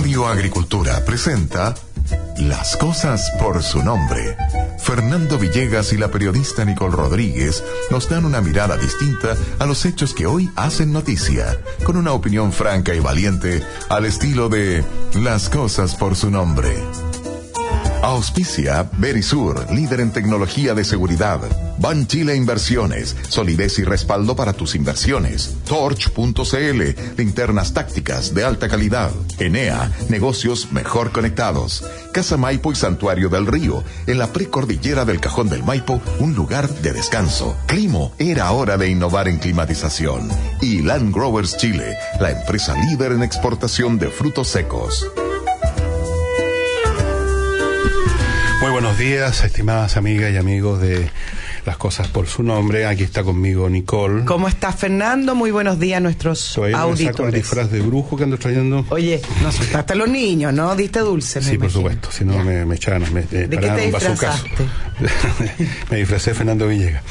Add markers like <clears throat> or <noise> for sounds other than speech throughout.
Radio Agricultura presenta Las cosas por su nombre. Fernando Villegas y la periodista Nicole Rodríguez nos dan una mirada distinta a los hechos que hoy hacen noticia, con una opinión franca y valiente al estilo de Las cosas por su nombre. Auspicia Berisur, líder en tecnología de seguridad. Ban Chile Inversiones, solidez y respaldo para tus inversiones. Torch.cl, linternas tácticas de alta calidad. Enea, negocios mejor conectados. Casa Maipo y Santuario del Río, en la precordillera del Cajón del Maipo, un lugar de descanso. Climo, era hora de innovar en climatización. Y Land Growers Chile, la empresa líder en exportación de frutos secos. Buenos días, estimadas amigas y amigos de Las Cosas por su nombre. Aquí está conmigo Nicole. ¿Cómo estás, Fernando? Muy buenos días a nuestros Todavía no me saco el auditores. disfraz de brujo que ando trayendo. Oye, no asustaste a los niños, ¿no? Diste dulce, me Sí, por imagino. supuesto, si no me, me echaban, me, qué paraban te un bazucazo. <laughs> me disfracé de Fernando Villegas.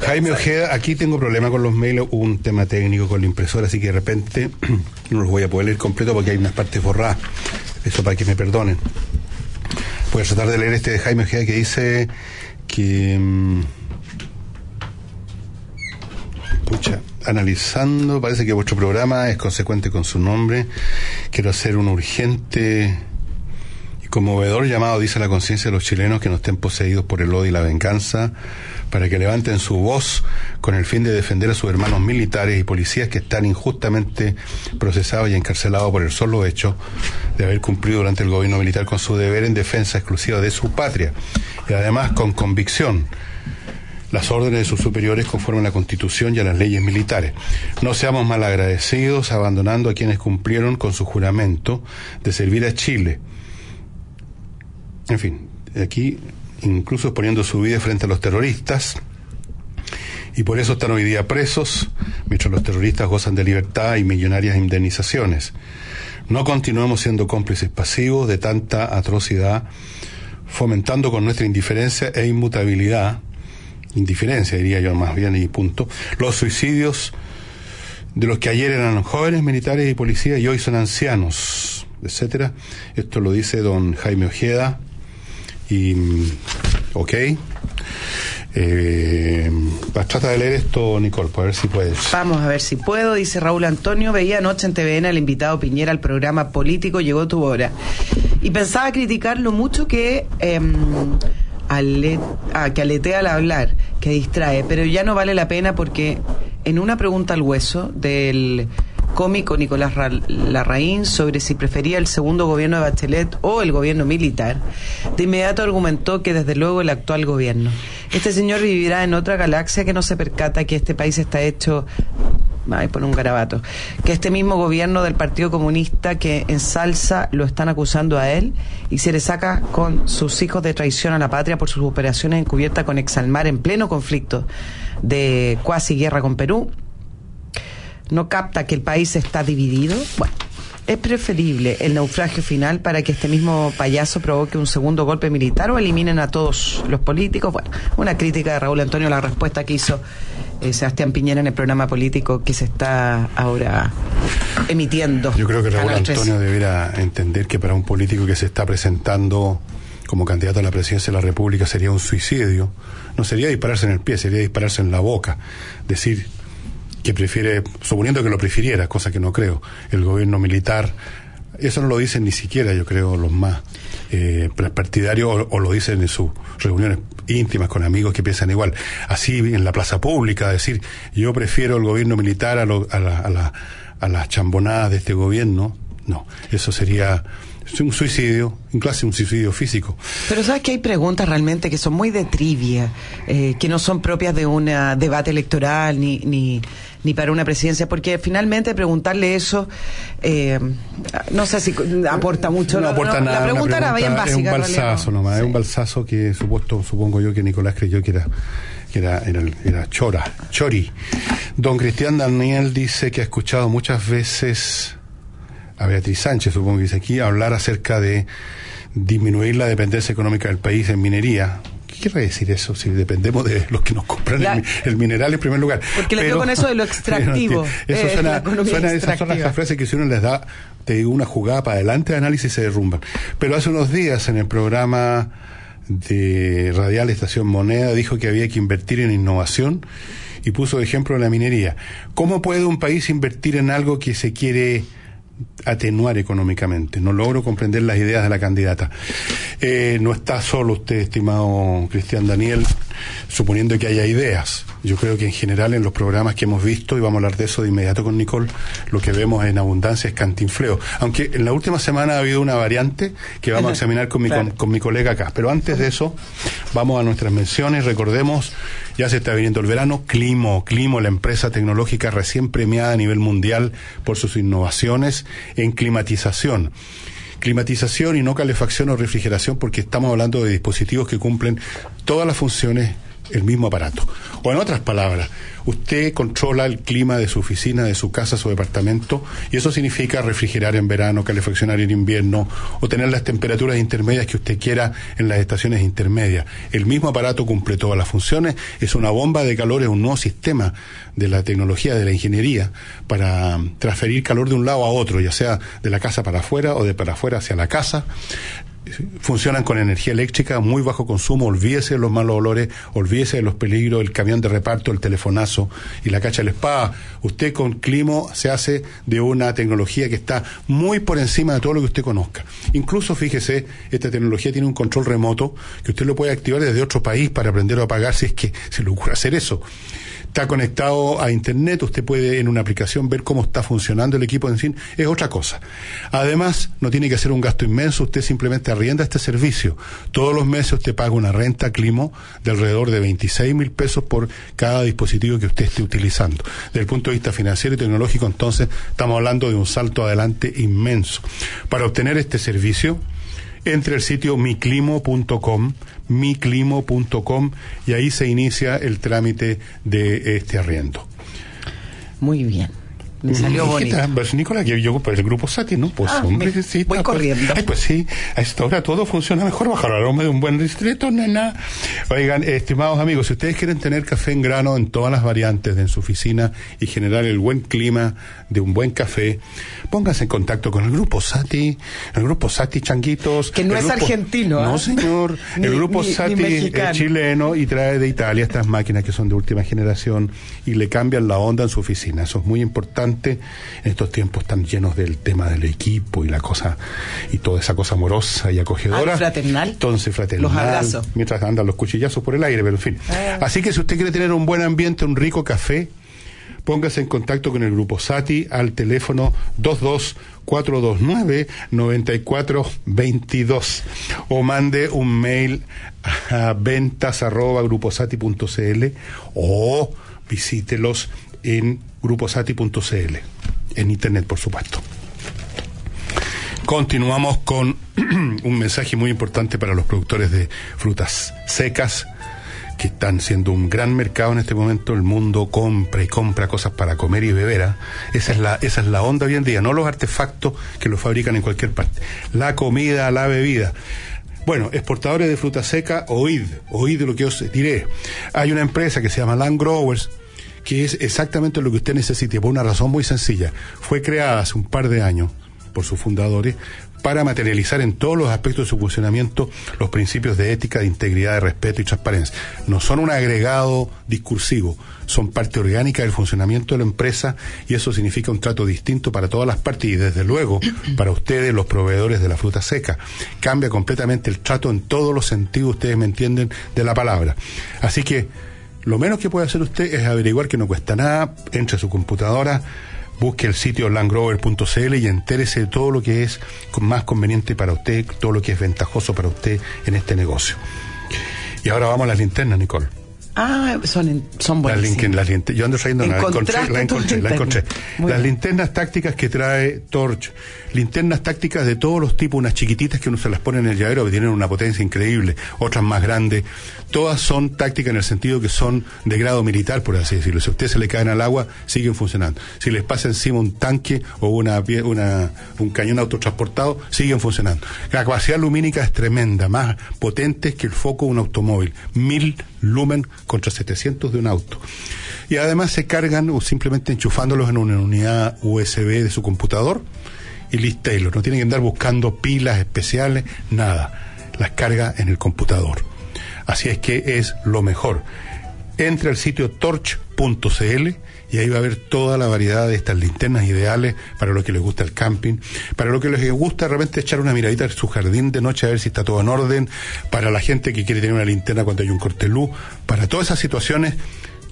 Jaime Ojeda, aquí tengo problema con los mails, hubo un tema técnico con la impresora, así que de repente <clears throat> no los voy a poder leer completo porque hay unas partes borradas. Eso para que me perdonen. Voy a tratar de leer este de Jaime Ojeda que dice que... mm, Pucha, analizando, parece que vuestro programa es consecuente con su nombre. Quiero hacer un urgente conmovedor llamado, dice la conciencia de los chilenos que no estén poseídos por el odio y la venganza, para que levanten su voz con el fin de defender a sus hermanos militares y policías que están injustamente procesados y encarcelados por el solo hecho de haber cumplido durante el gobierno militar con su deber en defensa exclusiva de su patria y además con convicción las órdenes de sus superiores conforme a la Constitución y a las leyes militares. No seamos malagradecidos abandonando a quienes cumplieron con su juramento de servir a Chile. En fin, aquí incluso exponiendo su vida frente a los terroristas y por eso están hoy día presos, mientras los terroristas gozan de libertad y millonarias indemnizaciones. No continuemos siendo cómplices pasivos de tanta atrocidad, fomentando con nuestra indiferencia e inmutabilidad indiferencia, diría yo más bien, y punto, los suicidios de los que ayer eran jóvenes militares y policías y hoy son ancianos, etcétera. Esto lo dice don Jaime Ojeda. Y, ok. Eh, vas, trata de leer esto, Nicole, para ver si puedes. Vamos a ver si puedo, dice Raúl Antonio. Veía anoche en TVN al invitado Piñera al programa político Llegó tu hora. Y pensaba criticar lo mucho que, ah, que aletea al hablar, que distrae, pero ya no vale la pena porque en una pregunta al hueso del cómico Nicolás Ra- Larraín sobre si prefería el segundo gobierno de Bachelet o el gobierno militar, de inmediato argumentó que desde luego el actual gobierno. Este señor vivirá en otra galaxia que no se percata que este país está hecho Ay, pone un garabato. Que este mismo gobierno del Partido Comunista que en salsa lo están acusando a él y se le saca con sus hijos de traición a la patria por sus operaciones encubiertas con Exalmar en pleno conflicto de cuasi guerra con Perú. No capta que el país está dividido. Bueno, es preferible el naufragio final para que este mismo payaso provoque un segundo golpe militar o eliminen a todos los políticos. Bueno, una crítica de Raúl Antonio la respuesta que hizo eh, Sebastián Piñera en el programa político que se está ahora emitiendo. Yo creo que Raúl Canal 13. Antonio debiera entender que para un político que se está presentando como candidato a la presidencia de la República sería un suicidio. No sería dispararse en el pie, sería dispararse en la boca. Decir que prefiere, suponiendo que lo prefiriera, cosa que no creo, el gobierno militar. Eso no lo dicen ni siquiera, yo creo, los más eh, partidarios o, o lo dicen en sus reuniones íntimas con amigos que piensan igual. Así en la plaza pública, decir, yo prefiero el gobierno militar a, a, la- a la- a las chambonadas de este gobierno. No, eso sería un suicidio, incluso un suicidio físico. Pero sabes que hay preguntas realmente que son muy de trivia, eh, que no son propias de un debate electoral ni, ni, ni para una presidencia, porque finalmente preguntarle eso, eh, no sé si aporta mucho. No aporta nada. La una pregunta era bien pregunta- básica. Es un en balsazo ¿no? nomás, es un balsazo que supuesto, supongo yo que Nicolás creyó que era que era, era, era chora, chori. Don Cristian Daniel dice que ha escuchado muchas veces a Beatriz Sánchez, supongo que dice aquí, hablar acerca de disminuir la dependencia económica del país en minería, ¿Qué quiere decir eso? Si dependemos de los que nos compran el, mineral en primer lugar. Porque le dio con eso de lo <laughs> extractivo. eso suena, suena esas son las frases que si uno les da, te digo, una jugada para adelante de análisis se derrumban. Pero hace unos días en el programa de Radial Estación Moneda dijo que había que invertir en innovación y puso de ejemplo la minería. ¿Cómo puede un país invertir en algo que se quiere atenuar económicamente. No logro comprender las ideas de la candidata. Eh, no está solo usted, estimado Cristian Daniel, suponiendo que haya ideas. Yo creo que en general en los programas que hemos visto, y vamos a hablar de eso de inmediato con Nicole, lo que vemos en abundancia es cantinfleo. Aunque en la última semana ha habido una variante que vamos a examinar con mi, con mi colega acá. Pero antes de eso, vamos a nuestras menciones. Recordemos ya se está viniendo el verano. Climo, Climo, la empresa tecnológica recién premiada a nivel mundial por sus innovaciones en climatización climatización y no calefacción o refrigeración porque estamos hablando de dispositivos que cumplen todas las funciones el mismo aparato. O en otras palabras, usted controla el clima de su oficina, de su casa, su departamento, y eso significa refrigerar en verano, calefaccionar en invierno, o tener las temperaturas intermedias que usted quiera en las estaciones intermedias. El mismo aparato cumple todas las funciones, es una bomba de calor, es un nuevo sistema de la tecnología, de la ingeniería, para transferir calor de un lado a otro, ya sea de la casa para afuera o de para afuera hacia la casa funcionan con energía eléctrica, muy bajo consumo, olvídese de los malos olores, olvídese de los peligros, el camión de reparto, el telefonazo y la cacha de la espada. Usted con Climo se hace de una tecnología que está muy por encima de todo lo que usted conozca. Incluso, fíjese, esta tecnología tiene un control remoto que usted lo puede activar desde otro país para aprender a apagar si es que se le ocurre hacer eso está conectado a internet, usted puede en una aplicación ver cómo está funcionando el equipo en sí, es otra cosa. Además, no tiene que hacer un gasto inmenso, usted simplemente arrienda este servicio. Todos los meses usted paga una renta Climo de alrededor de 26 mil pesos por cada dispositivo que usted esté utilizando. Desde el punto de vista financiero y tecnológico, entonces, estamos hablando de un salto adelante inmenso. Para obtener este servicio, entre el sitio miclimo.com, miclimo.com, y ahí se inicia el trámite de este arriendo. Muy bien. Me salió bonito. Pues, Nicolás, yo, yo pues, el grupo Sati, ¿no? Pues ah, hombre, sí. Voy pues, corriendo. Ay, pues sí, a esta hora todo funciona mejor bajar el aroma de un buen distrito, nena. Oigan, estimados amigos, si ustedes quieren tener café en grano en todas las variantes de en su oficina y generar el buen clima de un buen café, pónganse en contacto con el grupo Sati, el grupo Sati Changuitos. Que no es argentino, No, ¿eh? señor. <laughs> el grupo Sati es chileno y trae de Italia estas máquinas que son de última generación y le cambian la onda en su oficina. Eso es muy importante en estos tiempos tan llenos del tema del equipo y la cosa y toda esa cosa amorosa y acogedora. Ah, fraternal. Entonces, fraternal. Los abrazos. Mientras andan los cuchillazos por el aire, pero en fin. Ah. Así que si usted quiere tener un buen ambiente, un rico café, póngase en contacto con el grupo SATI al teléfono 22429-9422 o mande un mail a ventas arroba gruposati.cl o visítelos en gruposati.cl, en internet por supuesto. Continuamos con <clears throat> un mensaje muy importante para los productores de frutas secas que están siendo un gran mercado en este momento. El mundo compra y compra cosas para comer y beber. ¿ah? Esa, es la, esa es la onda hoy en día, no los artefactos que los fabrican en cualquier parte. La comida, la bebida. Bueno, exportadores de fruta seca, oíd, oíd lo que os diré. Hay una empresa que se llama Land Growers, que es exactamente lo que usted necesite, por una razón muy sencilla. Fue creada hace un par de años por sus fundadores para materializar en todos los aspectos de su funcionamiento los principios de ética, de integridad, de respeto y transparencia. No son un agregado discursivo, son parte orgánica del funcionamiento de la empresa y eso significa un trato distinto para todas las partes y desde luego <clears throat> para ustedes, los proveedores de la fruta seca. Cambia completamente el trato en todos los sentidos, ustedes me entienden, de la palabra. Así que lo menos que puede hacer usted es averiguar que no cuesta nada, entre a su computadora, busque el sitio landgrover.cl y entérese de todo lo que es más conveniente para usted, todo lo que es ventajoso para usted en este negocio. Y ahora vamos a las linternas, Nicole. Ah, son, en- son Las buenas. linken- las linte- yo ando trayendo una, la encontré, la encontré, la Las linternas tácticas que trae Torch, linternas tácticas de todos los tipos, unas chiquititas que uno se las pone en el llavero que tienen una potencia increíble, otras más grandes, todas son tácticas en el sentido que son de grado militar, por así decirlo. Si a usted se le caen al agua, siguen funcionando. Si les pasa encima un tanque o una, una, un cañón autotransportado, siguen funcionando. La capacidad lumínica es tremenda, más potente que el foco de un automóvil. Mil lumen contra 700 de un auto. Y además se cargan o simplemente enchufándolos en una unidad USB de su computador y listo. No tienen que andar buscando pilas especiales, nada. Las carga en el computador. Así es que es lo mejor. Entre al sitio torch.cl y ahí va a ver toda la variedad de estas linternas ideales para lo que les gusta el camping, para lo que les gusta realmente echar una miradita en su jardín de noche a ver si está todo en orden, para la gente que quiere tener una linterna cuando hay un corte luz, para todas esas situaciones,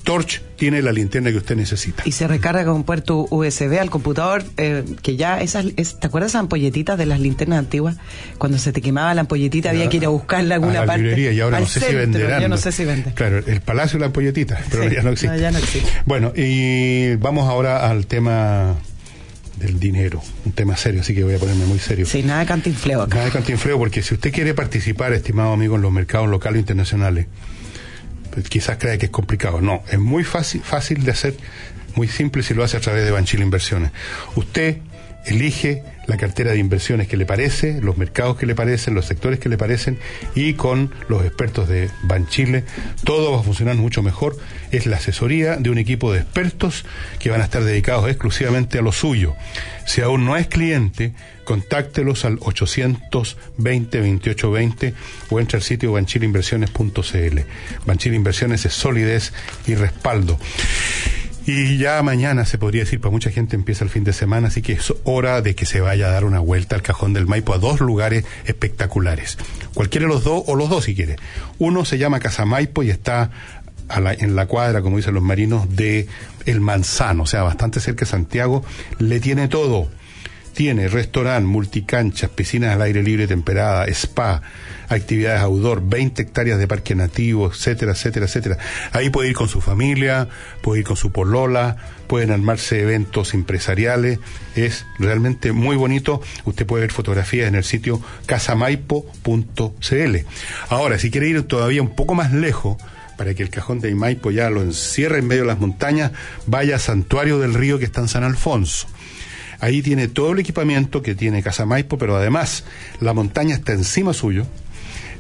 Torch tiene la linterna que usted necesita. Y se recarga con puerto USB al computador, eh, que ya esas, es- ¿te acuerdas esas ampolletitas de las linternas antiguas? Cuando se te quemaba la ampolletita había que ir a buscarla en a alguna la parte. librería y ahora al no sé si venderán. Yo no sé si venden. Claro, el Palacio de la Ampolletita, pero Sí, ya no existe. no, ya no existe. Bueno, y vamos ahora al tema del dinero, un tema serio, así que voy a ponerme muy serio. Sí, nada de cantinfleo acá. Nada de cantinfleo, porque si usted quiere participar, estimado amigo, en los mercados locales e internacionales, quizás crea que es complicado. No, es muy fácil, fácil de hacer, muy simple si lo hace a través de Banchile Inversiones. Usted elige la cartera de inversiones que le parece, los mercados que le parecen, los sectores que le parecen y con los expertos de Banchile todo va a funcionar mucho mejor. Es la asesoría de un equipo de expertos que van a estar dedicados exclusivamente a lo suyo. Si aún no es cliente, contáctelos al 820-2820 o entre al sitio banchileinversiones.cl. Banchile Inversiones es solidez y respaldo. Y ya mañana se podría decir, para mucha gente empieza el fin de semana, así que es hora de que se vaya a dar una vuelta al cajón del Maipo a dos lugares espectaculares. Cualquiera de los dos, o los dos si quiere. Uno se llama Casa Maipo y está a la- en la cuadra, como dicen los marinos, de El Manzano, o sea, bastante cerca de Santiago. Le tiene todo. Tiene restaurante, multicanchas, piscinas al aire libre temperada, spa, actividades outdoor, 20 hectáreas de parque nativo, etcétera, etcétera, etcétera. Ahí puede ir con su familia, puede ir con su polola, pueden armarse eventos empresariales. Es realmente muy bonito. Usted puede ver fotografías en el sitio casamaipo.cl. Ahora, si quiere ir todavía un poco más lejos, para que el cajón de Maipo ya lo encierre en medio de las montañas, vaya a Santuario del Río que está en San Alfonso. Ahí tiene todo el equipamiento que tiene Casa Maipo, pero además la montaña está encima suyo,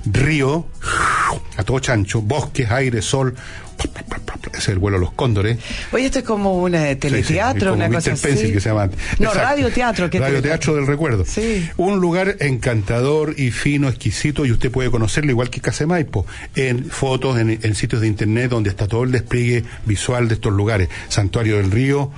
río, a todo chancho, bosques, aire, sol, ese es el vuelo de los cóndores. Oye, esto es como un eh, teleteatro, como una Mr. cosa así. Pencil que se llama. No, Exacto. radioteatro. que Radioteatro del recuerdo. Sí. Un lugar encantador y fino, exquisito, y usted puede conocerlo igual que Casemaipo, en fotos, en, en sitios de internet donde está todo el despliegue visual de estos lugares. Santuario del Río.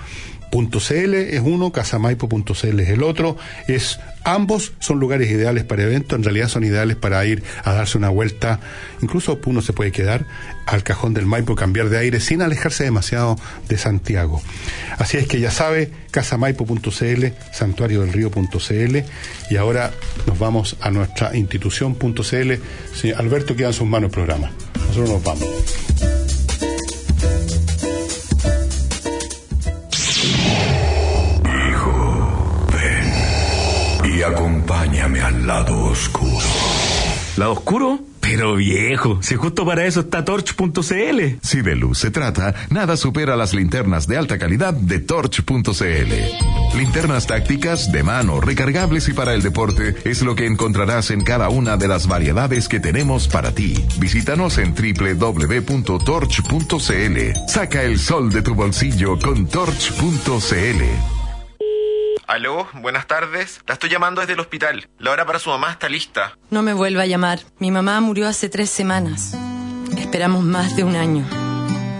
.cl es uno, casamaipo.cl es el otro, es ambos son lugares ideales para eventos, en realidad son ideales para ir a darse una vuelta, incluso uno se puede quedar al cajón del Maipo, cambiar de aire sin alejarse demasiado de Santiago. Así es que ya sabe, casamaipo.cl, santuario del río.cl y ahora nos vamos a nuestra institución.cl. Alberto queda en sus manos el programa. Nosotros nos vamos. Al lado oscuro. ¿Lado oscuro? Pero viejo, si justo para eso está torch.cl. Si de luz se trata, nada supera las linternas de alta calidad de Torch.cl. Linternas tácticas, de mano, recargables y para el deporte es lo que encontrarás en cada una de las variedades que tenemos para ti. Visítanos en www.torch.cl. Saca el sol de tu bolsillo con Torch.cl. Aló, buenas tardes. La estoy llamando desde el hospital. La hora para su mamá está lista. No me vuelva a llamar. Mi mamá murió hace tres semanas. Esperamos más de un año.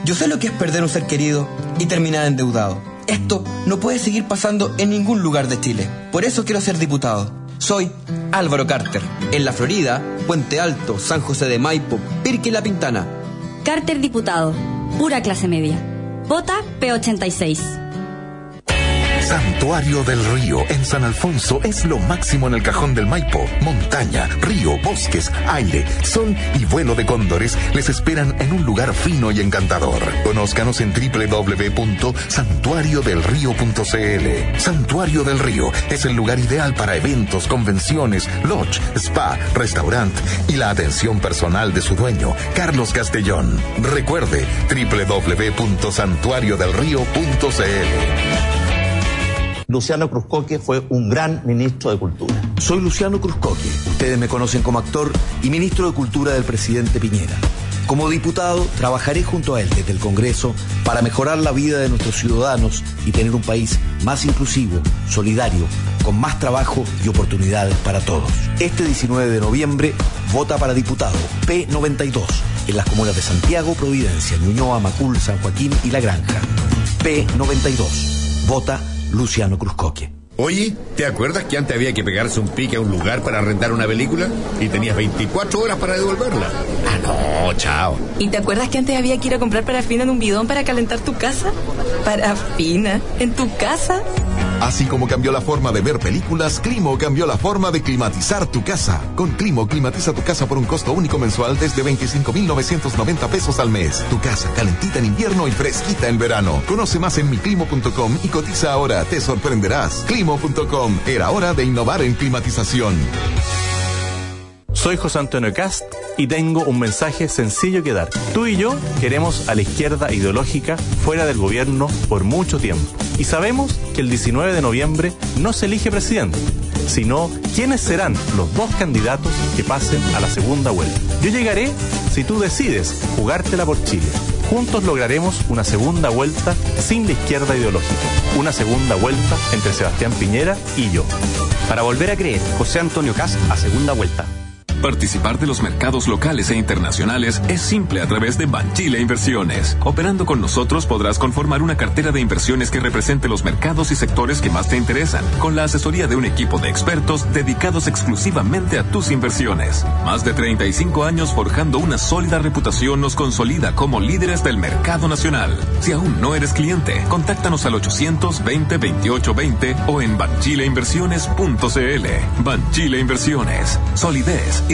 Yo sé lo que es perder un ser querido y terminar endeudado. Esto no puede seguir pasando en ningún lugar de Chile. Por eso quiero ser diputado. Soy Álvaro Carter. En la Florida, Puente Alto, San José de Maipo, Pirque y La Pintana. Carter Diputado, pura clase media. Vota P86. Santuario del Río en San Alfonso es lo máximo en el cajón del Maipo. Montaña, río, bosques, aire, sol y vuelo de cóndores les esperan en un lugar fino y encantador. Conózcanos en www.santuariodelrío.cl. Santuario del Río es el lugar ideal para eventos, convenciones, lodge, spa, restaurant y la atención personal de su dueño, Carlos Castellón. Recuerde www.santuariodelrío.cl. Luciano Cruzcoque fue un gran ministro de Cultura. Soy Luciano Cruzcoque, ustedes me conocen como actor y ministro de Cultura del presidente Piñera. Como diputado, trabajaré junto a él desde el Congreso para mejorar la vida de nuestros ciudadanos y tener un país más inclusivo, solidario, con más trabajo y oportunidades para todos. Este 19 de noviembre, vota para diputado P92 en las comunas de Santiago, Providencia, Ñuñoa, Macul, San Joaquín y La Granja. P92. Vota Luciano Cruzcoque. Oye, ¿te acuerdas que antes había que pegarse un pique a un lugar para rentar una película? Y tenías 24 horas para devolverla. Ah, no, chao. ¿Y te acuerdas que antes había que ir a comprar parafina en un bidón para calentar tu casa? ¿Parafina? ¿En tu casa? Así como cambió la forma de ver películas, Climo cambió la forma de climatizar tu casa. Con Climo climatiza tu casa por un costo único mensual desde 25.990 pesos al mes. Tu casa calentita en invierno y fresquita en verano. Conoce más en miclimo.com y cotiza ahora. Te sorprenderás. Climo.com. Era hora de innovar en climatización. Soy José Antonio Cast y tengo un mensaje sencillo que dar. Tú y yo queremos a la izquierda ideológica fuera del gobierno por mucho tiempo. Y sabemos que el 19 de noviembre no se elige presidente, sino quiénes serán los dos candidatos que pasen a la segunda vuelta. Yo llegaré si tú decides jugártela por Chile. Juntos lograremos una segunda vuelta sin la izquierda ideológica. Una segunda vuelta entre Sebastián Piñera y yo. Para volver a creer, José Antonio Cast a segunda vuelta. Participar de los mercados locales e internacionales es simple a través de Banchile Inversiones. Operando con nosotros podrás conformar una cartera de inversiones que represente los mercados y sectores que más te interesan, con la asesoría de un equipo de expertos dedicados exclusivamente a tus inversiones. Más de 35 años forjando una sólida reputación nos consolida como líderes del mercado nacional. Si aún no eres cliente, contáctanos al 820 2820 o en banchileinversiones.cl. Banchile Inversiones. Solidez y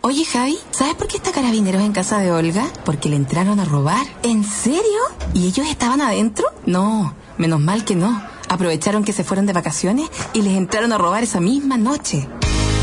Oye, Javi, ¿sabes por qué está carabineros en casa de Olga? Porque le entraron a robar. ¿En serio? ¿Y ellos estaban adentro? No, menos mal que no. Aprovecharon que se fueron de vacaciones y les entraron a robar esa misma noche.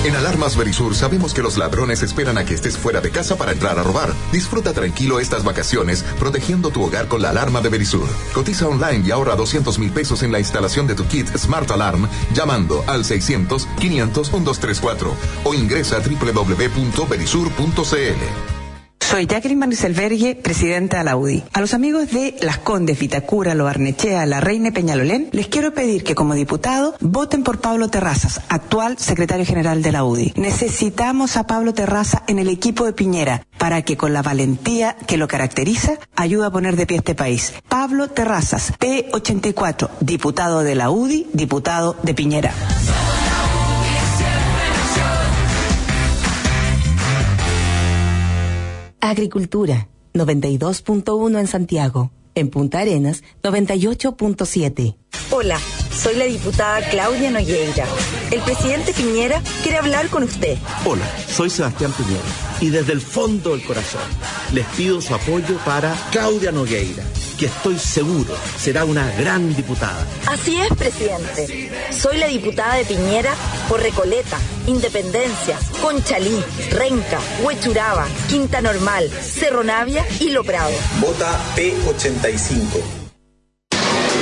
En Alarmas Verisur sabemos que los ladrones esperan a que estés fuera de casa para entrar a robar. Disfruta tranquilo estas vacaciones protegiendo tu hogar con la alarma de Verisur. Cotiza online y ahorra 200 mil pesos en la instalación de tu kit Smart Alarm llamando al 600 500 1234 o ingresa a www.verisur.cl. Soy Jacqueline Maniselvergue, presidenta de la UDI. A los amigos de Las Condes, Vitacura, Lo Barnechea, La Reina Peñalolén, les quiero pedir que como diputado voten por Pablo Terrazas, actual secretario general de la UDI. Necesitamos a Pablo Terraza en el equipo de Piñera para que con la valentía que lo caracteriza ayude a poner de pie este país. Pablo Terrazas, P84, diputado de la UDI, diputado de Piñera. Agricultura, 92.1 en Santiago. En Punta Arenas, 98.7. Hola, soy la diputada Claudia Nogueira. El presidente Piñera quiere hablar con usted. Hola, soy Sebastián Piñera. Y desde el fondo del corazón les pido su apoyo para Claudia Nogueira, que estoy seguro será una gran diputada. Así es, presidente. Soy la diputada de Piñera por Recoleta, Independencia, Conchalí, Renca, Huechuraba, Quinta Normal, Cerro Navia y Lo Prado. Vota P85.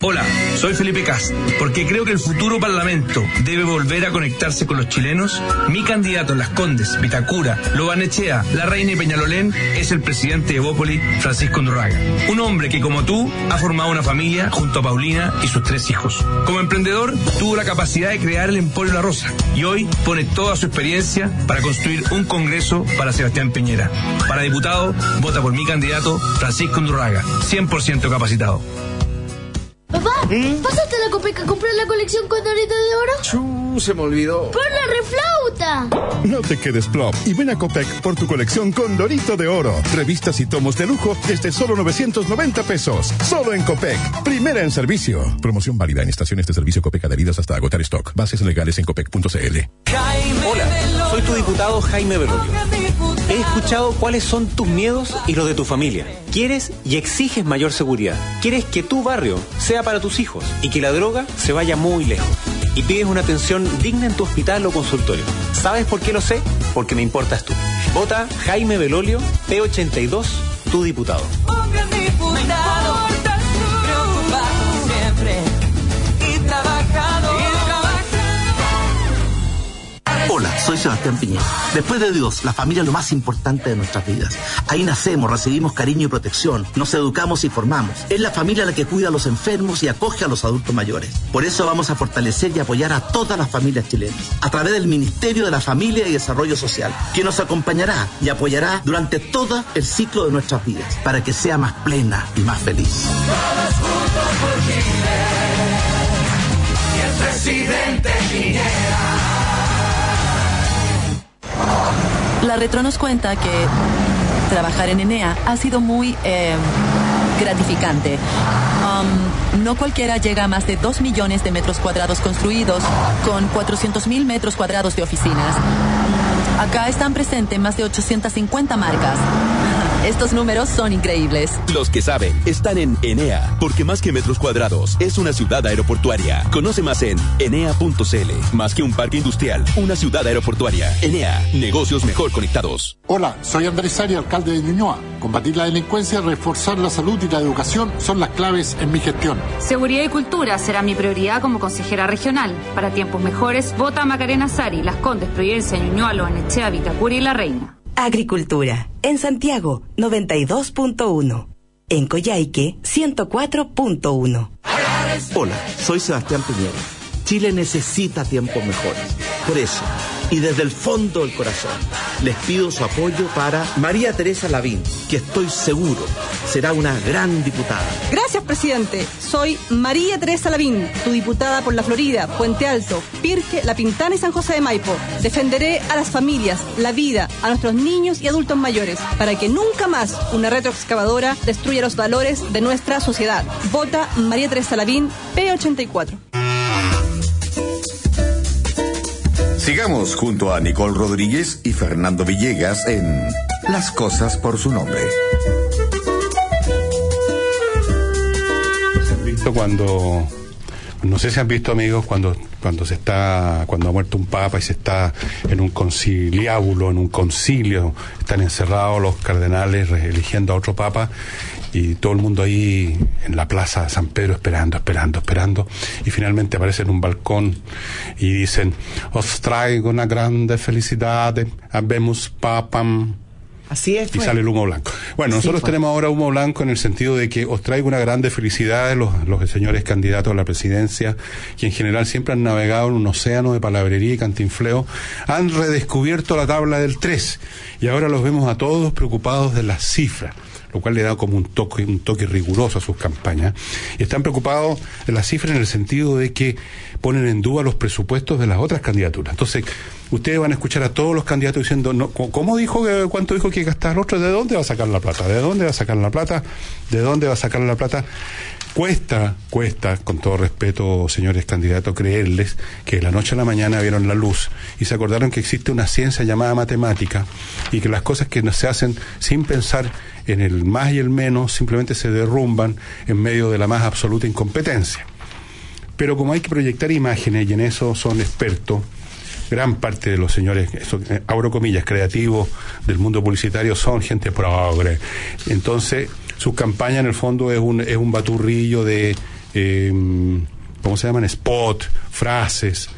Hola, soy Felipe Cast. Porque creo que el futuro Parlamento debe volver a conectarse con los chilenos, mi candidato en Las Condes, Vitacura, Lobanechea, La Reina y Peñalolén es el presidente de Bópoli, Francisco Ndurraga. Un hombre que, como tú, ha formado una familia junto a Paulina y sus tres hijos. Como emprendedor, tuvo la capacidad de crear el Emporio La Rosa y hoy pone toda su experiencia para construir un congreso para Sebastián Piñera. Para diputado, vota por mi candidato, Francisco Ndurraga, 100% capacitado. Papá, ¿pasaste a la Copeca a comprar la colección con Dorito de Oro? Chu, se me olvidó. ¡Por la reflauta! No te quedes plop y ven a Copec por tu colección con Dorito de Oro. Revistas y tomos de lujo desde solo 990 pesos. Solo en Copec. Primera en servicio. Promoción válida en estaciones de servicio Copec adheridas hasta agotar stock. Bases legales en copec.cl. Hola, soy tu diputado Jaime Belolio. He escuchado cuáles son tus miedos y los de tu familia. Quieres y exiges mayor seguridad. Quieres que tu barrio sea para tus hijos y que la droga se vaya muy lejos. Y pides una atención digna en tu hospital o consultorio. ¿Sabes por qué lo sé? Porque me importas tú. Vota Jaime Belolio, P82, tu diputado. Hola, soy Sebastián Piñera. Después de Dios, la familia es lo más importante de nuestras vidas. Ahí nacemos, recibimos cariño y protección, nos educamos y formamos. Es la familia la que cuida a los enfermos y acoge a los adultos mayores. Por eso vamos a fortalecer y apoyar a todas las familias chilenas, a través del Ministerio de la Familia y Desarrollo Social, que nos acompañará y apoyará durante todo el ciclo de nuestras vidas, para que sea más plena y más feliz. Todos juntos por Chile. Y el presidente Piñera. La retro nos cuenta que trabajar en Enea ha sido muy eh, gratificante. Um, no cualquiera llega a más de 2 millones de metros cuadrados construidos con 400 mil metros cuadrados de oficinas. Acá están presentes más de 850 marcas. Estos números son increíbles. Los que saben están en Enea, porque más que metros cuadrados, es una ciudad aeroportuaria. Conoce más en enea.cl. Más que un parque industrial, una ciudad aeroportuaria. Enea, negocios mejor conectados. Hola, soy Andrés Ari, alcalde de Ñuñoa. Combatir la delincuencia, reforzar la salud y la educación son las claves en mi gestión. Seguridad y cultura será mi prioridad como consejera regional. Para tiempos mejores, vota a Macarena Sari, Las Condes, Providencia, Ñuñoa, Loanechea, Vitacura y La Reina. Agricultura. En Santiago, 92.1. En Coyhaique, 104.1. Hola, soy Sebastián Piñera. Chile necesita tiempos mejores. Por eso, y desde el fondo del corazón, les pido su apoyo para María Teresa Lavín, que estoy seguro será una gran diputada. Gracias, presidente. Soy María Teresa Lavín, tu diputada por la Florida, Puente Alto, Pirque, La Pintana y San José de Maipo. Defenderé a las familias, la vida, a nuestros niños y adultos mayores, para que nunca más una retroexcavadora destruya los valores de nuestra sociedad. Vota María Teresa Lavín, P84. Sigamos junto a Nicole Rodríguez y Fernando Villegas en Las cosas por su nombre. visto cuando no sé si han visto amigos cuando cuando se está cuando ha muerto un papa y se está en un conciliábulo en un concilio están encerrados los cardenales eligiendo a otro papa y todo el mundo ahí en la plaza de San Pedro esperando, esperando, esperando y finalmente aparece en un balcón y dicen os traigo una grande felicidad habemos papam Así es. y sale el humo blanco. Bueno, Así nosotros fue. tenemos ahora humo blanco en el sentido de que os traigo una grande felicidad los, los señores candidatos a la presidencia, que en general siempre han navegado en un océano de palabrería y cantinfleo, han redescubierto la tabla del 3 y ahora los vemos a todos preocupados de las cifras. Lo cual le da como un toque, un toque riguroso a sus campañas. Y están preocupados de las cifras en el sentido de que ponen en duda los presupuestos de las otras candidaturas. Entonces, ustedes van a escuchar a todos los candidatos diciendo, no, ¿cómo dijo, cuánto dijo que gastar el otro? ¿De dónde va a sacar la plata? ¿De dónde va a sacar la plata? ¿De dónde va a sacar la plata? Cuesta, cuesta, con todo respeto, señores candidatos, creerles que de la noche a la mañana vieron la luz y se acordaron que existe una ciencia llamada matemática y que las cosas que se hacen sin pensar en el más y el menos simplemente se derrumban en medio de la más absoluta incompetencia. Pero como hay que proyectar imágenes y en eso son expertos, gran parte de los señores, eso, eh, abro comillas, creativos del mundo publicitario son gente progre. Entonces, su campaña en el fondo es un, es un baturrillo de, eh, ¿cómo se llaman? Spot, frases,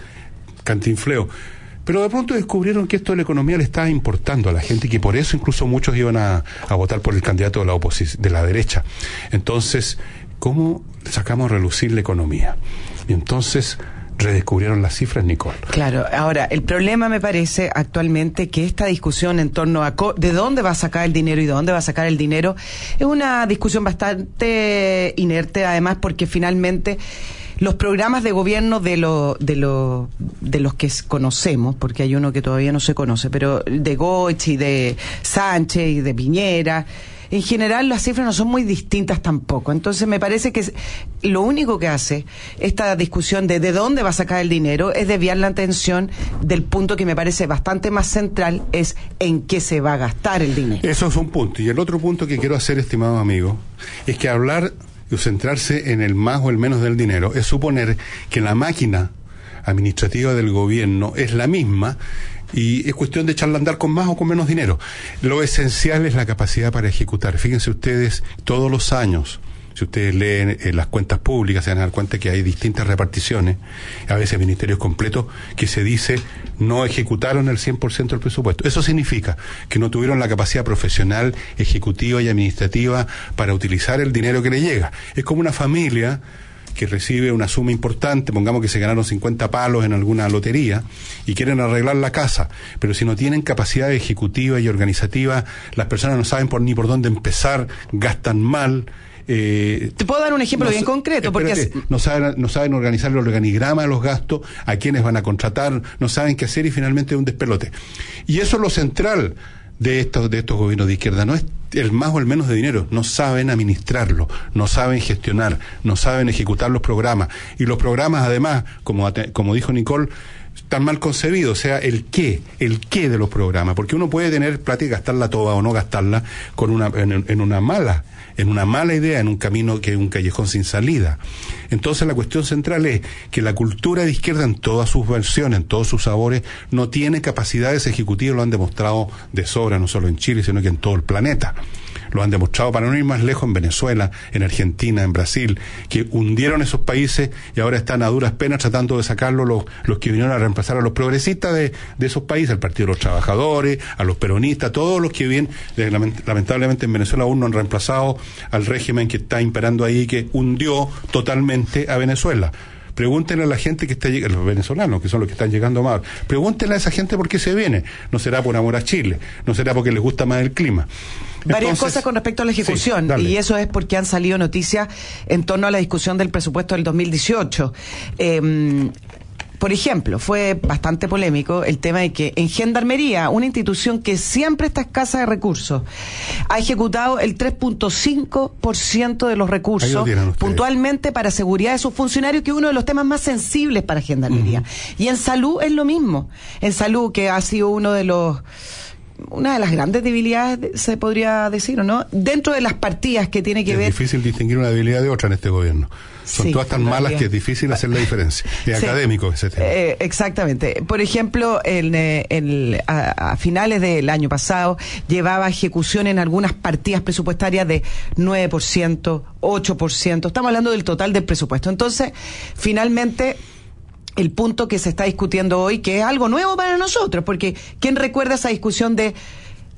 cantinfleo. Pero de pronto descubrieron que esto de la economía le estaba importando a la gente y que por eso incluso muchos iban a, a votar por el candidato de la oposición, de la derecha. Entonces, ¿cómo sacamos a relucir la economía? Y entonces redescubrieron las cifras, Nicole. Claro, ahora, el problema me parece actualmente que esta discusión en torno a co- de dónde va a sacar el dinero y de dónde va a sacar el dinero es una discusión bastante inerte, además, porque finalmente los programas de gobierno de, lo, de, lo, de los que conocemos, porque hay uno que todavía no se conoce, pero de Goich y de Sánchez y de Piñera, en general las cifras no son muy distintas tampoco. Entonces me parece que lo único que hace esta discusión de de dónde va a sacar el dinero es desviar la atención del punto que me parece bastante más central, es en qué se va a gastar el dinero. Eso es un punto. Y el otro punto que quiero hacer, estimado amigo, es que hablar y centrarse en el más o el menos del dinero es suponer que la máquina administrativa del gobierno es la misma y es cuestión de echarla a andar con más o con menos dinero. Lo esencial es la capacidad para ejecutar. Fíjense ustedes, todos los años, si ustedes leen eh, las cuentas públicas, se van a dar cuenta que hay distintas reparticiones, a veces ministerios completos, que se dice no ejecutaron el 100% del presupuesto. Eso significa que no tuvieron la capacidad profesional, ejecutiva y administrativa para utilizar el dinero que le llega. Es como una familia que recibe una suma importante, pongamos que se ganaron 50 palos en alguna lotería y quieren arreglar la casa, pero si no tienen capacidad ejecutiva y organizativa, las personas no saben por ni por dónde empezar, gastan mal. eh, Te puedo dar un ejemplo no bien concreto, porque espérate, no saben, no saben organizar el organigrama de los gastos, a quiénes van a contratar, no saben qué hacer y finalmente es un despelote. Y eso es lo central de estos, de estos gobiernos de izquierda, no es el más o el menos de dinero, no saben administrarlo, no saben gestionar, no saben ejecutar los programas. Y los programas, además, como, como dijo Nicole, están mal concebidos, o sea, el qué, el qué de los programas, porque uno puede tener plata y gastarla toda o no gastarla con una, en una mala, en una mala idea, en un camino que es un callejón sin salida. Entonces la cuestión central es que la cultura de izquierda en todas sus versiones, en todos sus sabores, no tiene capacidades ejecutivas, lo han demostrado de sobra, no solo en Chile, sino que en todo el planeta. Lo han demostrado para no ir más lejos en Venezuela, en Argentina, en Brasil, que hundieron esos países y ahora están a duras penas tratando de sacarlo los, los que vinieron a reemplazar a los progresistas de, de esos países, al Partido de los Trabajadores, a los peronistas, todos los que vienen, lament- lamentablemente en Venezuela aún no han reemplazado al régimen que está imperando ahí, que hundió totalmente a Venezuela. Pregúntenle a la gente que está llegando, los venezolanos, que son los que están llegando más, pregúntenle a esa gente por qué se viene. No será por amor a Chile, no será porque les gusta más el clima. Varias cosas con respecto a la ejecución, Sí, y eso es porque han salido noticias en torno a la discusión del presupuesto del 2018. Eh, por ejemplo, fue bastante polémico el tema de que en Gendarmería, una institución que siempre está escasa de recursos, ha ejecutado el 3.5% de los recursos lo puntualmente para seguridad de sus funcionarios, que es uno de los temas más sensibles para Gendarmería. Y en salud es lo mismo. En salud, que ha sido uno de los una de las grandes debilidades, se podría decir, ¿o no? Dentro de las partidas que tiene que es ver difícil distinguir una debilidad de otra en este gobierno. Son Sí, todas tan en malas realidad. que es difícil hacer la <laughs> diferencia. Es Sí. académico ese tema. Eh, exactamente. Por ejemplo, en, eh, el- a, a finales del año pasado llevaba ejecución en algunas partidas presupuestarias de 9%, 8%. Estamos hablando del total del presupuesto. Entonces, finalmente el punto que se está discutiendo hoy, que es algo nuevo para nosotros, porque ¿quién recuerda esa discusión de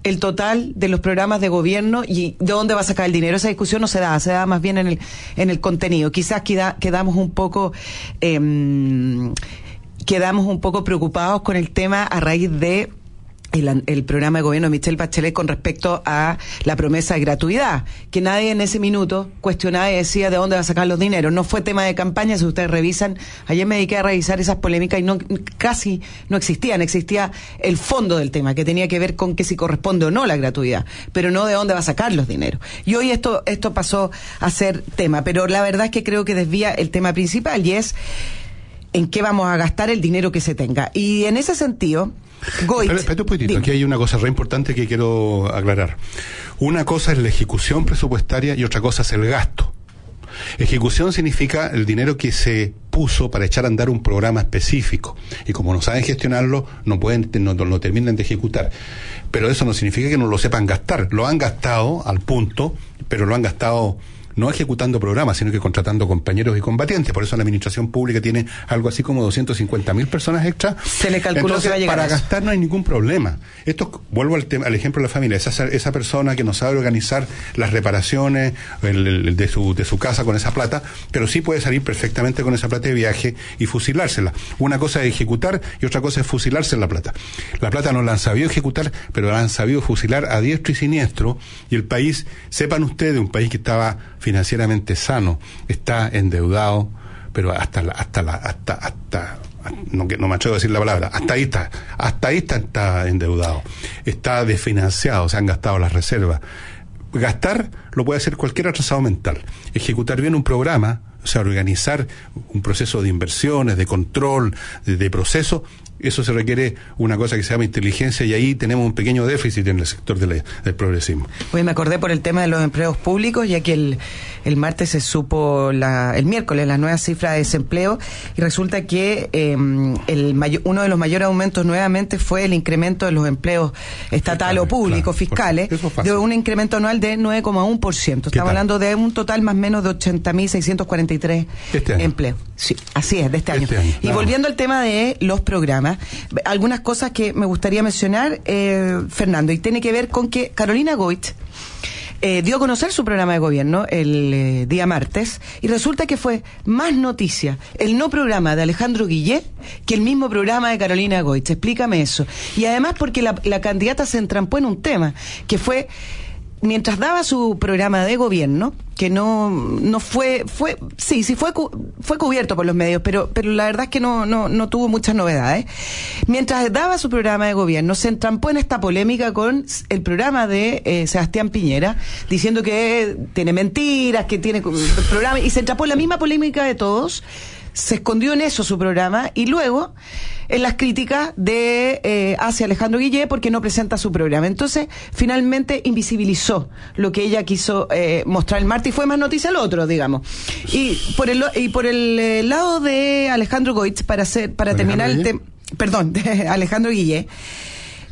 el total de los programas de gobierno y de dónde va a sacar el dinero? Esa discusión no se da, se da más bien en el, en el contenido. Quizás queda- quedamos un poco... em, quedamos un poco preocupados con el tema a raíz de el, el, programa de gobierno de Michelle Bachelet con respecto a la promesa de gratuidad, que nadie en ese minuto cuestionaba y decía de dónde va a sacar los dineros. No fue tema de campaña, si ustedes revisan, ayer me dediqué a revisar esas polémicas y no casi no existían, existía el fondo del tema, que tenía que ver con que si corresponde o no la gratuidad, pero no de dónde va a sacar los dineros. Y hoy esto, esto pasó a ser tema, pero la verdad es que creo que desvía el tema principal y es en qué vamos a gastar el dinero que se tenga. Y en ese sentido, Goit, un poquitito, aquí hay una cosa re importante que quiero aclarar. Una cosa es la ejecución presupuestaria y otra cosa es el gasto. Ejecución significa el dinero que se puso para echar a andar un programa específico. Y como no saben gestionarlo, no pueden, no, no terminan de ejecutar. Pero eso no significa que no lo sepan gastar. Lo han gastado al punto, pero lo han gastado no ejecutando programas, sino que contratando compañeros y combatientes. Por eso la administración pública tiene algo así como 250 mil personas extra. Se le calculó Entonces, que va a llegar para a eso. gastar no hay ningún problema. Esto, vuelvo al, tema, al ejemplo de la familia, esa, esa persona que no sabe organizar las reparaciones el- el- de, su, de su casa con esa plata, pero sí puede salir perfectamente con esa plata de viaje y fusilársela. Una cosa es ejecutar y otra cosa es fusilarse la plata. La plata no la han sabido ejecutar, pero la han sabido fusilar a diestro y siniestro y el país, sepan ustedes, un país que estaba financieramente sano, está endeudado, pero hasta la, hasta la, hasta, hasta, no, no me atrevo a decir la palabra, hasta ahí está, hasta ahí está, está endeudado, está desfinanciado, se han gastado las reservas. Gastar lo puede hacer cualquier atrasado mental. Ejecutar bien un programa, o sea, organizar un proceso de inversiones, de control, de proceso, eso se requiere una cosa que se llama inteligencia y ahí tenemos un pequeño déficit en el sector de la- del progresismo. Hoy me acordé por el tema de los empleos públicos, ya que el, el martes se supo, la, el miércoles, las nuevas cifras de desempleo, y resulta que eh, el mayo- uno de los mayores aumentos nuevamente fue el incremento de los empleos estatal o públicos, fiscales, de un incremento anual de 9,1%. Estamos hablando de un total más o menos de 80.643 Este empleos. Sí, así es, de este año. Este año, y volviendo al tema de los programas, algunas cosas que me gustaría mencionar, eh, Fernando, y tiene que ver con que Carolina Goit eh, dio a conocer su programa de gobierno el eh, día martes y resulta que fue más noticia el no programa de Alejandro Guillet que el mismo programa de Carolina Goit. Explícame eso. Y además porque la, la candidata se entrampó en un tema que fue mientras daba su programa de gobierno, que no, no fue, fue, sí, sí fue, fue cubierto por los medios, pero, pero la verdad es que no, no, no tuvo muchas novedades. Mientras daba su programa de gobierno, se entrampó en esta polémica con el programa de eh, Sebastián Piñera, diciendo que tiene mentiras, que tiene programa, y se entrampó en la misma polémica de todos. Se escondió en eso su programa y luego en las críticas de eh, hacia Alejandro Guillé porque no presenta su programa. Entonces, finalmente invisibilizó lo que ella quiso eh, mostrar el martes y fue más noticia el otro, digamos. Y por el y por el eh, lado de Alejandro Goitz para hacer para terminar el tema, perdón, <laughs> de Alejandro Guillé.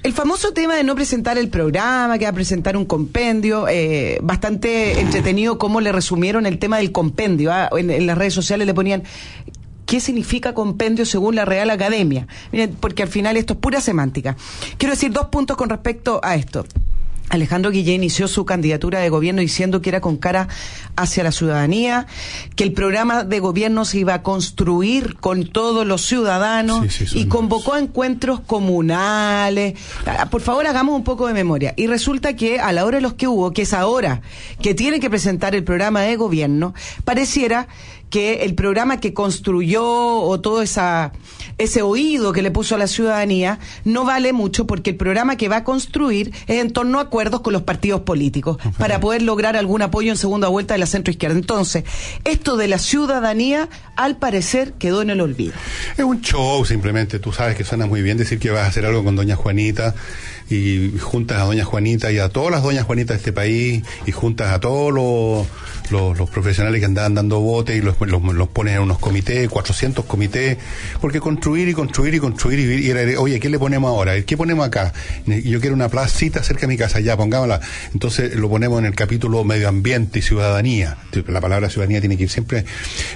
El famoso tema de no presentar el programa, que va a presentar un compendio, eh, bastante entretenido cómo le resumieron el tema del compendio. ¿ah? En, en las redes sociales le ponían qué significa compendio según la Real Academia. Miren, porque al final esto es pura semántica. Quiero decir dos puntos con respecto a esto. Alejandro Guillén inició su candidatura de gobierno diciendo que era con cara hacia la ciudadanía, que el programa de gobierno se iba a construir con todos los ciudadanos y convocó a encuentros comunales. Ah, Por favor, hagamos un poco de memoria. Y resulta que a la hora de los que hubo, que es ahora que tiene que presentar el programa de gobierno, pareciera que el programa que construyó o todo esa, ese oído que le puso a la ciudadanía no vale mucho porque el programa que va a construir es en torno a acuerdos con los partidos políticos para poder lograr algún apoyo en segunda vuelta de la centroizquierda. Entonces, esto de la ciudadanía al parecer quedó en el olvido. Es un show simplemente, tú sabes que suena muy bien decir que vas a hacer algo con Doña Juanita y juntas a Doña Juanita y a todas las Doñas Juanitas de este país y juntas a todos los, los, profesionales que andaban dando botes y los, los, los pones en unos comités, 400 comités, porque construir y construir y construir y, y era, oye, ¿qué le ponemos ahora? ¿Qué ponemos acá? Yo quiero una placita cerca de mi casa, ya, pongámosla. Entonces lo ponemos en el capítulo medio ambiente y ciudadanía. La palabra ciudadanía tiene que ir siempre...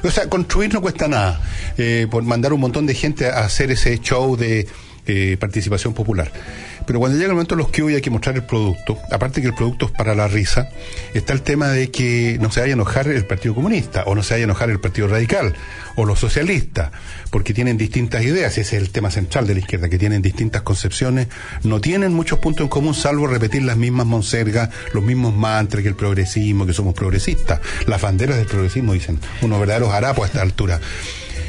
O sea, construir no cuesta nada. Eh, por mandar un montón de gente a hacer ese show de eh, participación popular. Pero cuando llega el momento de los que hoy hay que mostrar el producto, aparte que el producto es para la risa, está el tema de que no se vaya a enojar el Partido Comunista, o no se vaya a enojar el Partido Radical, o los socialistas, porque tienen distintas ideas, ese es el tema central de la izquierda, que tienen distintas concepciones, no tienen muchos puntos en común, salvo repetir las mismas monsergas, los mismos mantras que el progresismo, que somos progresistas. Las banderas del progresismo dicen, unos verdaderos harapos a esta altura.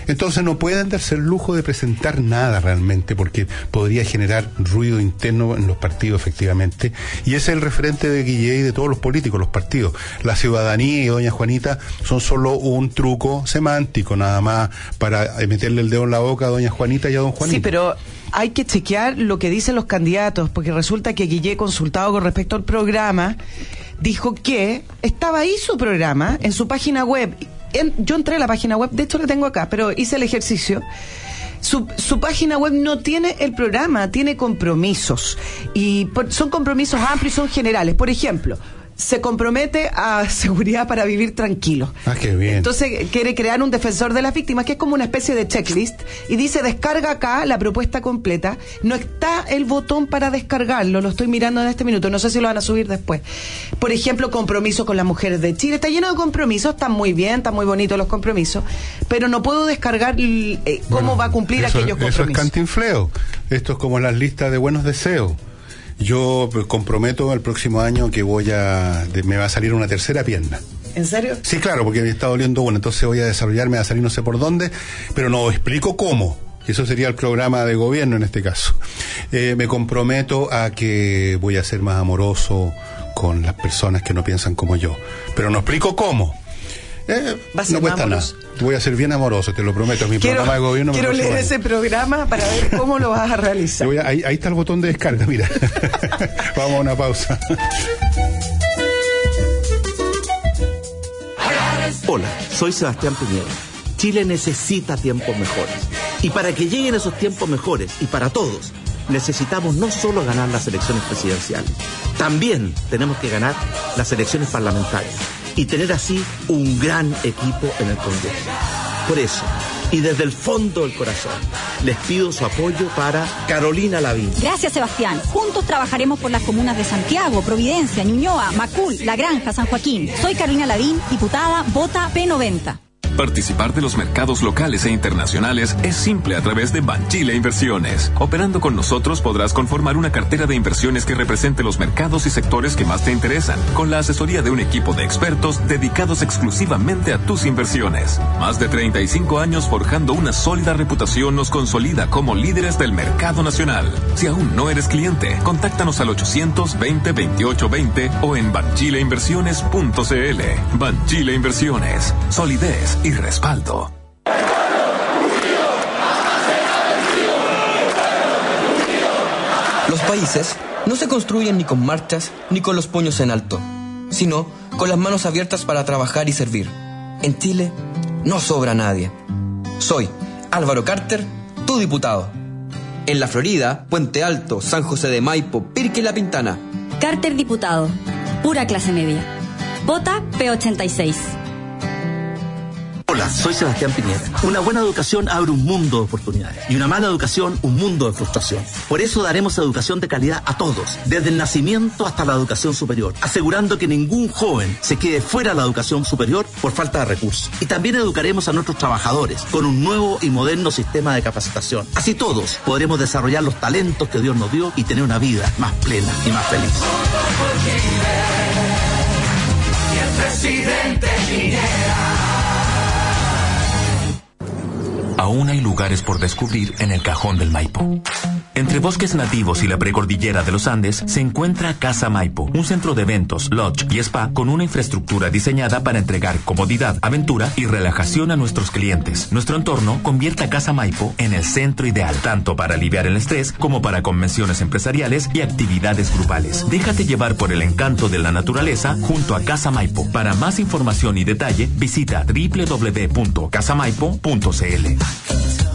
Entonces no pueden darse el lujo de presentar nada realmente porque podría generar ruido interno en los partidos efectivamente. Y ese es el referente de Guille y de todos los políticos, los partidos. La ciudadanía y doña Juanita son solo un truco semántico nada más para meterle el dedo en la boca a doña Juanita y a don Juanita. Sí, pero hay que chequear lo que dicen los candidatos, porque resulta que Guille, consultado con respecto al programa, dijo que estaba ahí su programa en su página web yo entré a la página web, de hecho la tengo acá, pero hice el ejercicio. Su, su, página web no tiene el programa, tiene compromisos. Y son compromisos amplios son generales. Por ejemplo, se compromete a <laughs> seguridad para vivir tranquilo. Ah, qué bien. Entonces quiere crear un defensor de las víctimas, que es como una especie de checklist, y dice descarga acá la propuesta completa. No está el botón para descargarlo, lo estoy mirando en este minuto, no sé si lo van a subir después. Por ejemplo, compromiso con las mujeres de Chile. Está lleno de compromisos, están muy bien, están muy bonitos los compromisos, pero no puedo descargar eh, cómo va a cumplir aquellos compromisos. Eso es cantinfleo. Esto es como las listas de buenos deseos. Yo comprometo el próximo año que voy a. me va a salir una tercera pierna. ¿En serio? Sí, claro, porque me está doliendo una, entonces voy a desarrollarme, me va a salir no sé por dónde, pero no explico cómo. Eso sería el programa de gobierno en este caso. Eh, me comprometo a que voy a ser más amoroso con las personas que no piensan como yo. Pero no explico cómo. Eh, no cuesta nada. Voy a ser bien amoroso, te lo prometo. Mi programa de gobierno. Quiero leer ese programa para ver cómo lo vas a realizar. ahí, ahí está el botón de descarga, mira. <laughs> Vamos a una pausa. Hola, soy Sebastián Piñera. Chile necesita tiempos mejores. Y para que lleguen esos tiempos mejores, y para todos, necesitamos no solo ganar las elecciones presidenciales, también tenemos que ganar las elecciones parlamentarias y tener así un gran equipo en el Congreso. Por eso, y desde el fondo del corazón, les pido su apoyo para Carolina Lavín. Gracias, Sebastián. Juntos trabajaremos por las comunas de Santiago, Providencia, Ñuñoa, Macul, La Granja, San Joaquín. Soy Carolina Lavín, diputada, vota P90. Participar de los mercados locales e internacionales es simple a través de Banchile Inversiones. Operando con nosotros podrás conformar una cartera de inversiones que represente los mercados y sectores que más te interesan, con la asesoría de un equipo de expertos dedicados exclusivamente a tus inversiones. Más de 35 años forjando una sólida reputación nos consolida como líderes del mercado nacional. Si aún no eres cliente, contáctanos al 820 2820 o en banchileinversiones.cl. Banchile Inversiones. Solidez y respaldo. Los países no se construyen ni con marchas ni con los puños en alto, sino con las manos abiertas para trabajar y servir. En Chile no sobra nadie. Soy Álvaro Carter, tu diputado. En la Florida, Puente Alto, San José de Maipo, Pirque y La Pintana. Carter diputado. Pura clase media. Vota P86. Hola, soy Sebastián Piñera. Una buena educación abre un mundo de oportunidades y una mala educación un mundo de frustración. Por eso daremos educación de calidad a todos, desde el nacimiento hasta la educación superior, asegurando que ningún joven se quede fuera de la educación superior por falta de recursos. Y también educaremos a nuestros trabajadores con un nuevo y moderno sistema de capacitación. Así todos podremos desarrollar los talentos que Dios nos dio y tener una vida más plena y más feliz. Presidente Aún hay lugares por descubrir en el cajón del Maipo. Entre bosques nativos y la precordillera de los Andes se encuentra Casa Maipo, un centro de eventos, lodge y spa con una infraestructura diseñada para entregar comodidad, aventura y relajación a nuestros clientes. Nuestro entorno convierte a Casa Maipo en el centro ideal, tanto para aliviar el estrés como para convenciones empresariales y actividades grupales. Déjate llevar por el encanto de la naturaleza junto a Casa Maipo. Para más información y detalle, visita www.casamaipo.cl.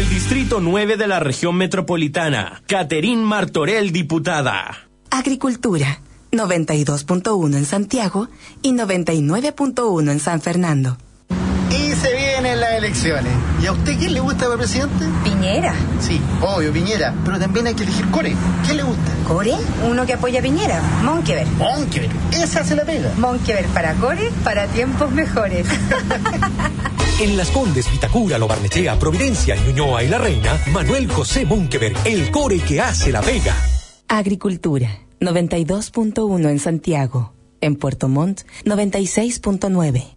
el Distrito 9 de la región metropolitana, Caterín Martorell, diputada. Agricultura, 92.1 en Santiago y 99.1 en San Fernando. Y se vienen las elecciones. ¿Y a usted quién le gusta para presidente? Piñera. Sí, obvio, Piñera. Pero también hay que elegir Core. ¿Quién le gusta? ¿Core? Uno que apoya a Piñera. Monkever. Monkever. Esa se la pega. Monkever para Core, para tiempos mejores. <laughs> En Las Condes, Vitacura, Lo Barnechea, Providencia, Ñuñoa y La Reina, Manuel José Monkeberg, el core que hace la pega. Agricultura, 92.1 en Santiago. En Puerto Montt, 96.9.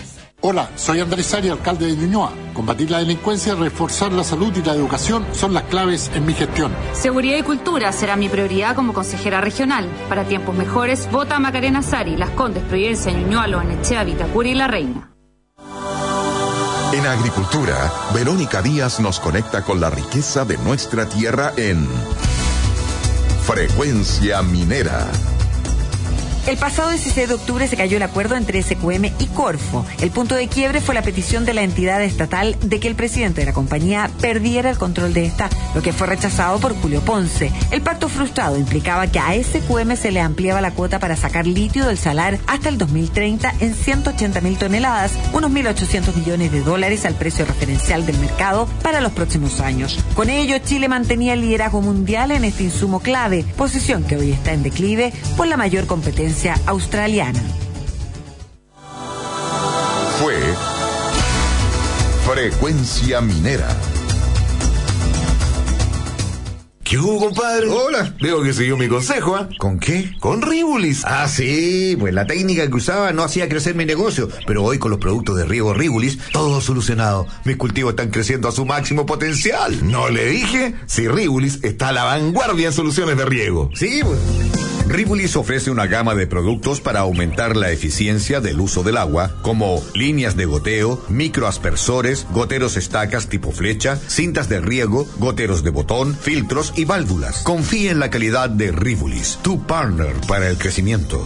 Hola, soy Andrés Ari, alcalde de Ñuñoa. Combatir la delincuencia, reforzar la salud y la educación son las claves en mi gestión. Seguridad y cultura será mi prioridad como consejera regional. Para tiempos mejores, vota a Macarena Sari, Las Condes, Providencia, Ñuñoa, Loanechea, Vitacura y La Reina. En agricultura, Verónica Díaz nos conecta con la riqueza de nuestra tierra en Frecuencia Minera. El pasado 16 de octubre se cayó el acuerdo entre SQM y Corfo. El punto de quiebre fue la petición de la entidad estatal de que el presidente de la compañía perdiera el control de esta, lo que fue rechazado por Julio Ponce. El pacto frustrado implicaba que a SQM se le ampliaba la cuota para sacar litio del salar hasta el 2030 en 180 mil toneladas, unos 1.800 millones de dólares al precio referencial del mercado para los próximos años. Con ello, Chile mantenía el liderazgo mundial en este insumo clave, posición que hoy está en declive por la mayor competencia australiana. Fue Frecuencia Minera. ¿Qué hubo, compadre? Hola, veo que siguió mi consejo, ¿ah? ¿Con qué? Con Ribulis. Ah, sí, pues la técnica que usaba no hacía crecer mi negocio, pero hoy con los productos de riego Ribulis, todo solucionado. Mis cultivos están creciendo a su máximo potencial. ¿No le dije? Si Ribulis está a la vanguardia en soluciones de riego. Sí, pues. Ribulis ofrece una gama de productos para aumentar la eficiencia del uso del agua, como líneas de goteo, microaspersores, goteros estacas tipo flecha, cintas de riego, goteros de botón, filtros y válvulas. Confíe en la calidad de Ribulis, tu partner para el crecimiento.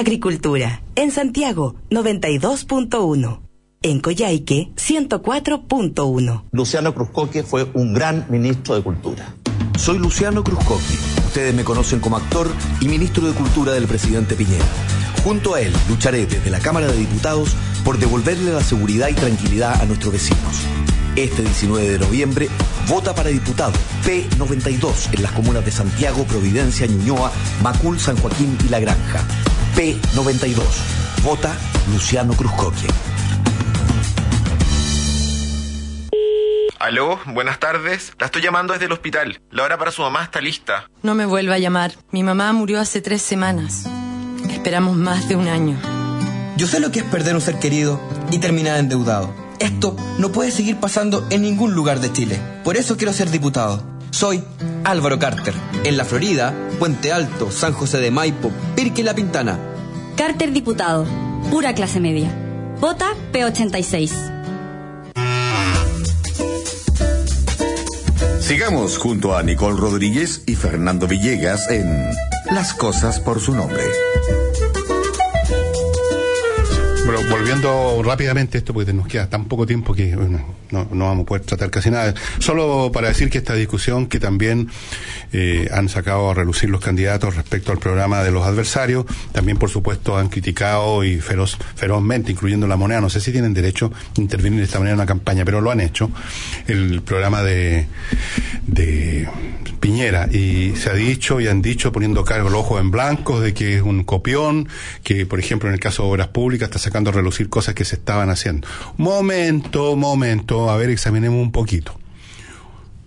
Agricultura. En Santiago, 92.1. En Coyhaique, 104.1. Luciano Cruzcoque fue un gran ministro de Cultura. Soy Luciano Cruzcoque. Ustedes me conocen como actor y ministro de Cultura del presidente Piñera. Junto a él lucharé desde la Cámara de Diputados por devolverle la seguridad y tranquilidad a nuestros vecinos. Este 19 de noviembre, vota para diputado P92 en las comunas de Santiago, Providencia, Ñuñoa, Macul, San Joaquín y La Granja. P92. Vota Luciano Cruzcoque. Aló, buenas tardes. La estoy llamando desde el hospital. La hora para su mamá está lista. No me vuelva a llamar. Mi mamá murió hace tres semanas. Esperamos más de un año. Yo sé lo que es perder un ser querido y terminar endeudado. Esto no puede seguir pasando en ningún lugar de Chile. Por eso quiero ser diputado. Soy Álvaro Carter. En la Florida, Puente Alto, San José de Maipo, Pirque y La Pintana. Carter diputado. Pura clase media. Vota P86. Sigamos junto a Nicole Rodríguez y Fernando Villegas en Las cosas por su nombre. Volviendo rápidamente esto, porque nos queda tan poco tiempo que no, no, vamos a poder tratar casi nada. Solo para decir que esta discusión que también eh, han sacado a relucir los candidatos respecto al programa de los adversarios, también por supuesto han criticado y feroz, ferozmente, incluyendo la moneda, no sé si tienen derecho a intervenir de esta manera en una campaña, pero lo han hecho, el programa de, de Piñera, y se ha dicho y han dicho, poniendo cargo el ojo en blanco, de que es un copión, que por ejemplo en el caso de obras públicas está sacando a relucir cosas que se estaban haciendo. Momento, momento, a ver, examinemos un poquito.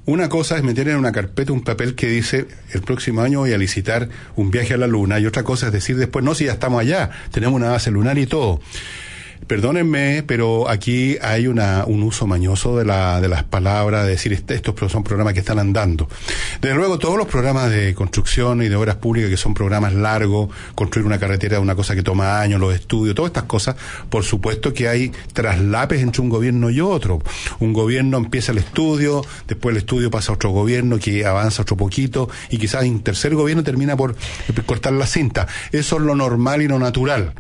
Una cosa es meter en una carpeta un papel que dice el próximo año voy a licitar un viaje a la luna y otra cosa es decir después no si ya estamos allá, tenemos una base lunar y todo. Perdónenme, pero aquí hay una, un uso mañoso de, la, de las palabras, de decir este, estos son programas que están andando. Desde luego, todos los programas de construcción y de obras públicas, que son programas largos, construir una carretera una cosa que toma años, los estudios, todas estas cosas, por supuesto que hay traslapes entre un gobierno y otro. Un gobierno empieza el estudio, después el estudio pasa a otro gobierno que avanza otro poquito y quizás un tercer gobierno termina por cortar la cinta. Eso es lo normal y lo natural.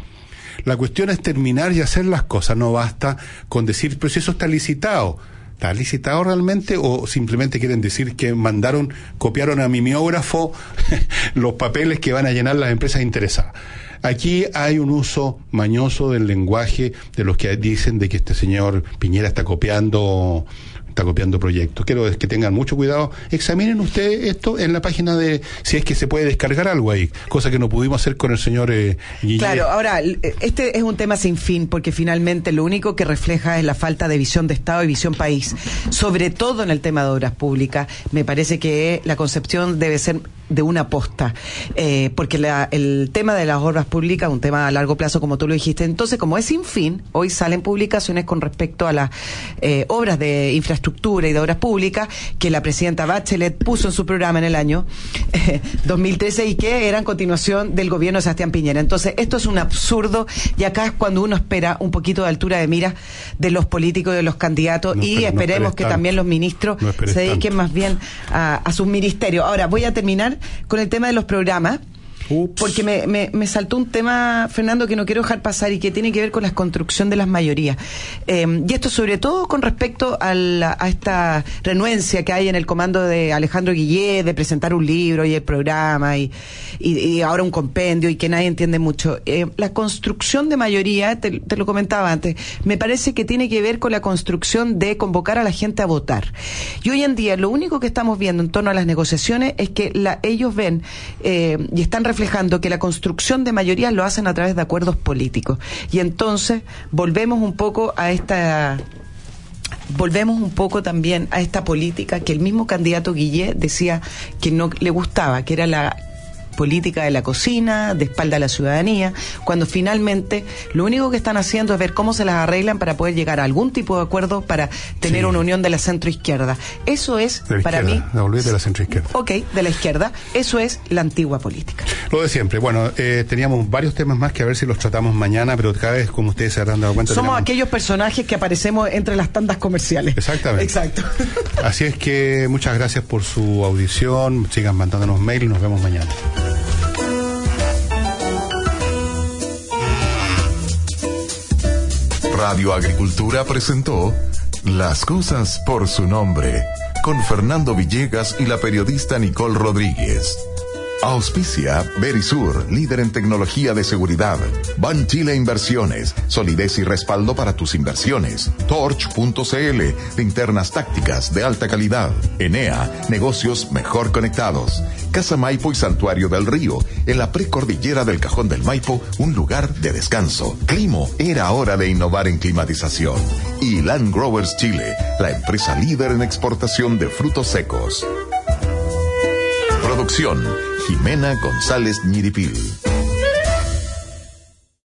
La cuestión es terminar y hacer las cosas, no basta con decir, pero si eso está licitado. ¿Está licitado realmente o simplemente quieren decir que mandaron, copiaron a mimeógrafo <laughs> los papeles que van a llenar las empresas interesadas? Aquí hay un uso mañoso del lenguaje de los que dicen de que este señor Piñera está copiando está copiando proyectos. Quiero que tengan mucho cuidado. Examinen ustedes esto en la página de si es que se puede descargar algo ahí, cosa que no pudimos hacer con el señor eh, Claro, ahora, este es un tema sin fin, porque finalmente lo único que refleja es la falta de visión de Estado y visión país, sobre todo en el tema de obras públicas. Me parece que la concepción debe ser de una posta, eh, porque el tema de las obras públicas un tema a largo plazo, como tú lo dijiste. Entonces, como es sin fin, hoy salen publicaciones con respecto a las eh, obras de infraestructura y de obras públicas que la presidenta Bachelet puso en su programa en el año 2013 y que eran continuación del gobierno de Sebastián Piñera. Entonces, esto es un absurdo y acá es cuando uno espera un poquito de altura de mira de los políticos, de los candidatos y esperemos que también los ministros se dediquen más bien a, a sus ministerios. Ahora, voy a terminar con el tema de los programas. Porque me, me, saltó un tema, Fernando, que no quiero dejar pasar y que tiene que ver con la construcción de las mayorías. Eh, y esto sobre todo con respecto a, la, esta renuencia que hay en el comando de Alejandro Guillé de presentar un libro y el programa y, y, ahora un compendio y que nadie entiende mucho. Eh, la construcción de mayoría, te, lo comentaba antes, me parece que tiene que ver con la construcción de convocar a la gente a votar. Y hoy en día lo único que estamos viendo en torno a las negociaciones es que la, ellos ven eh, y están reflejando que la construcción de mayorías lo hacen a través de acuerdos políticos. Y entonces volvemos un poco a esta volvemos un poco también a esta política que el mismo candidato Guillé decía que no le gustaba, que era la política de la cocina, de espalda a la ciudadanía, cuando finalmente lo único que están haciendo es ver cómo se las arreglan para poder llegar a algún tipo de acuerdo para tener sí. una unión de la centroizquierda. Eso es, para mí... de la centroizquierda. Ok, de la izquierda. Eso es la antigua política. Lo de siempre. Bueno, eh, teníamos varios temas más que a ver si los tratamos mañana, pero cada vez, como ustedes se habrán dado cuenta... Somos tenemos... aquellos personajes que aparecemos entre las tandas comerciales. Exactamente. Exacto. Así es que muchas gracias por su audición. Sigan mandándonos mail y nos vemos mañana. Radio Agricultura presentó Las cosas por su nombre con Fernando Villegas y la periodista Nicole Rodríguez. Auspicia Verisur, líder en tecnología de seguridad. Ban Chile Inversiones, solidez y respaldo para tus inversiones. Torch.cl, linternas tácticas de alta calidad. Enea, negocios mejor conectados. Casa Maipo y Santuario del Río, en la precordillera del Cajón del Maipo, un lugar de descanso. Climo, era hora de innovar en climatización. Y Land Growers Chile, la empresa líder en exportación de frutos secos. Producción, Jimena González Ñiripil.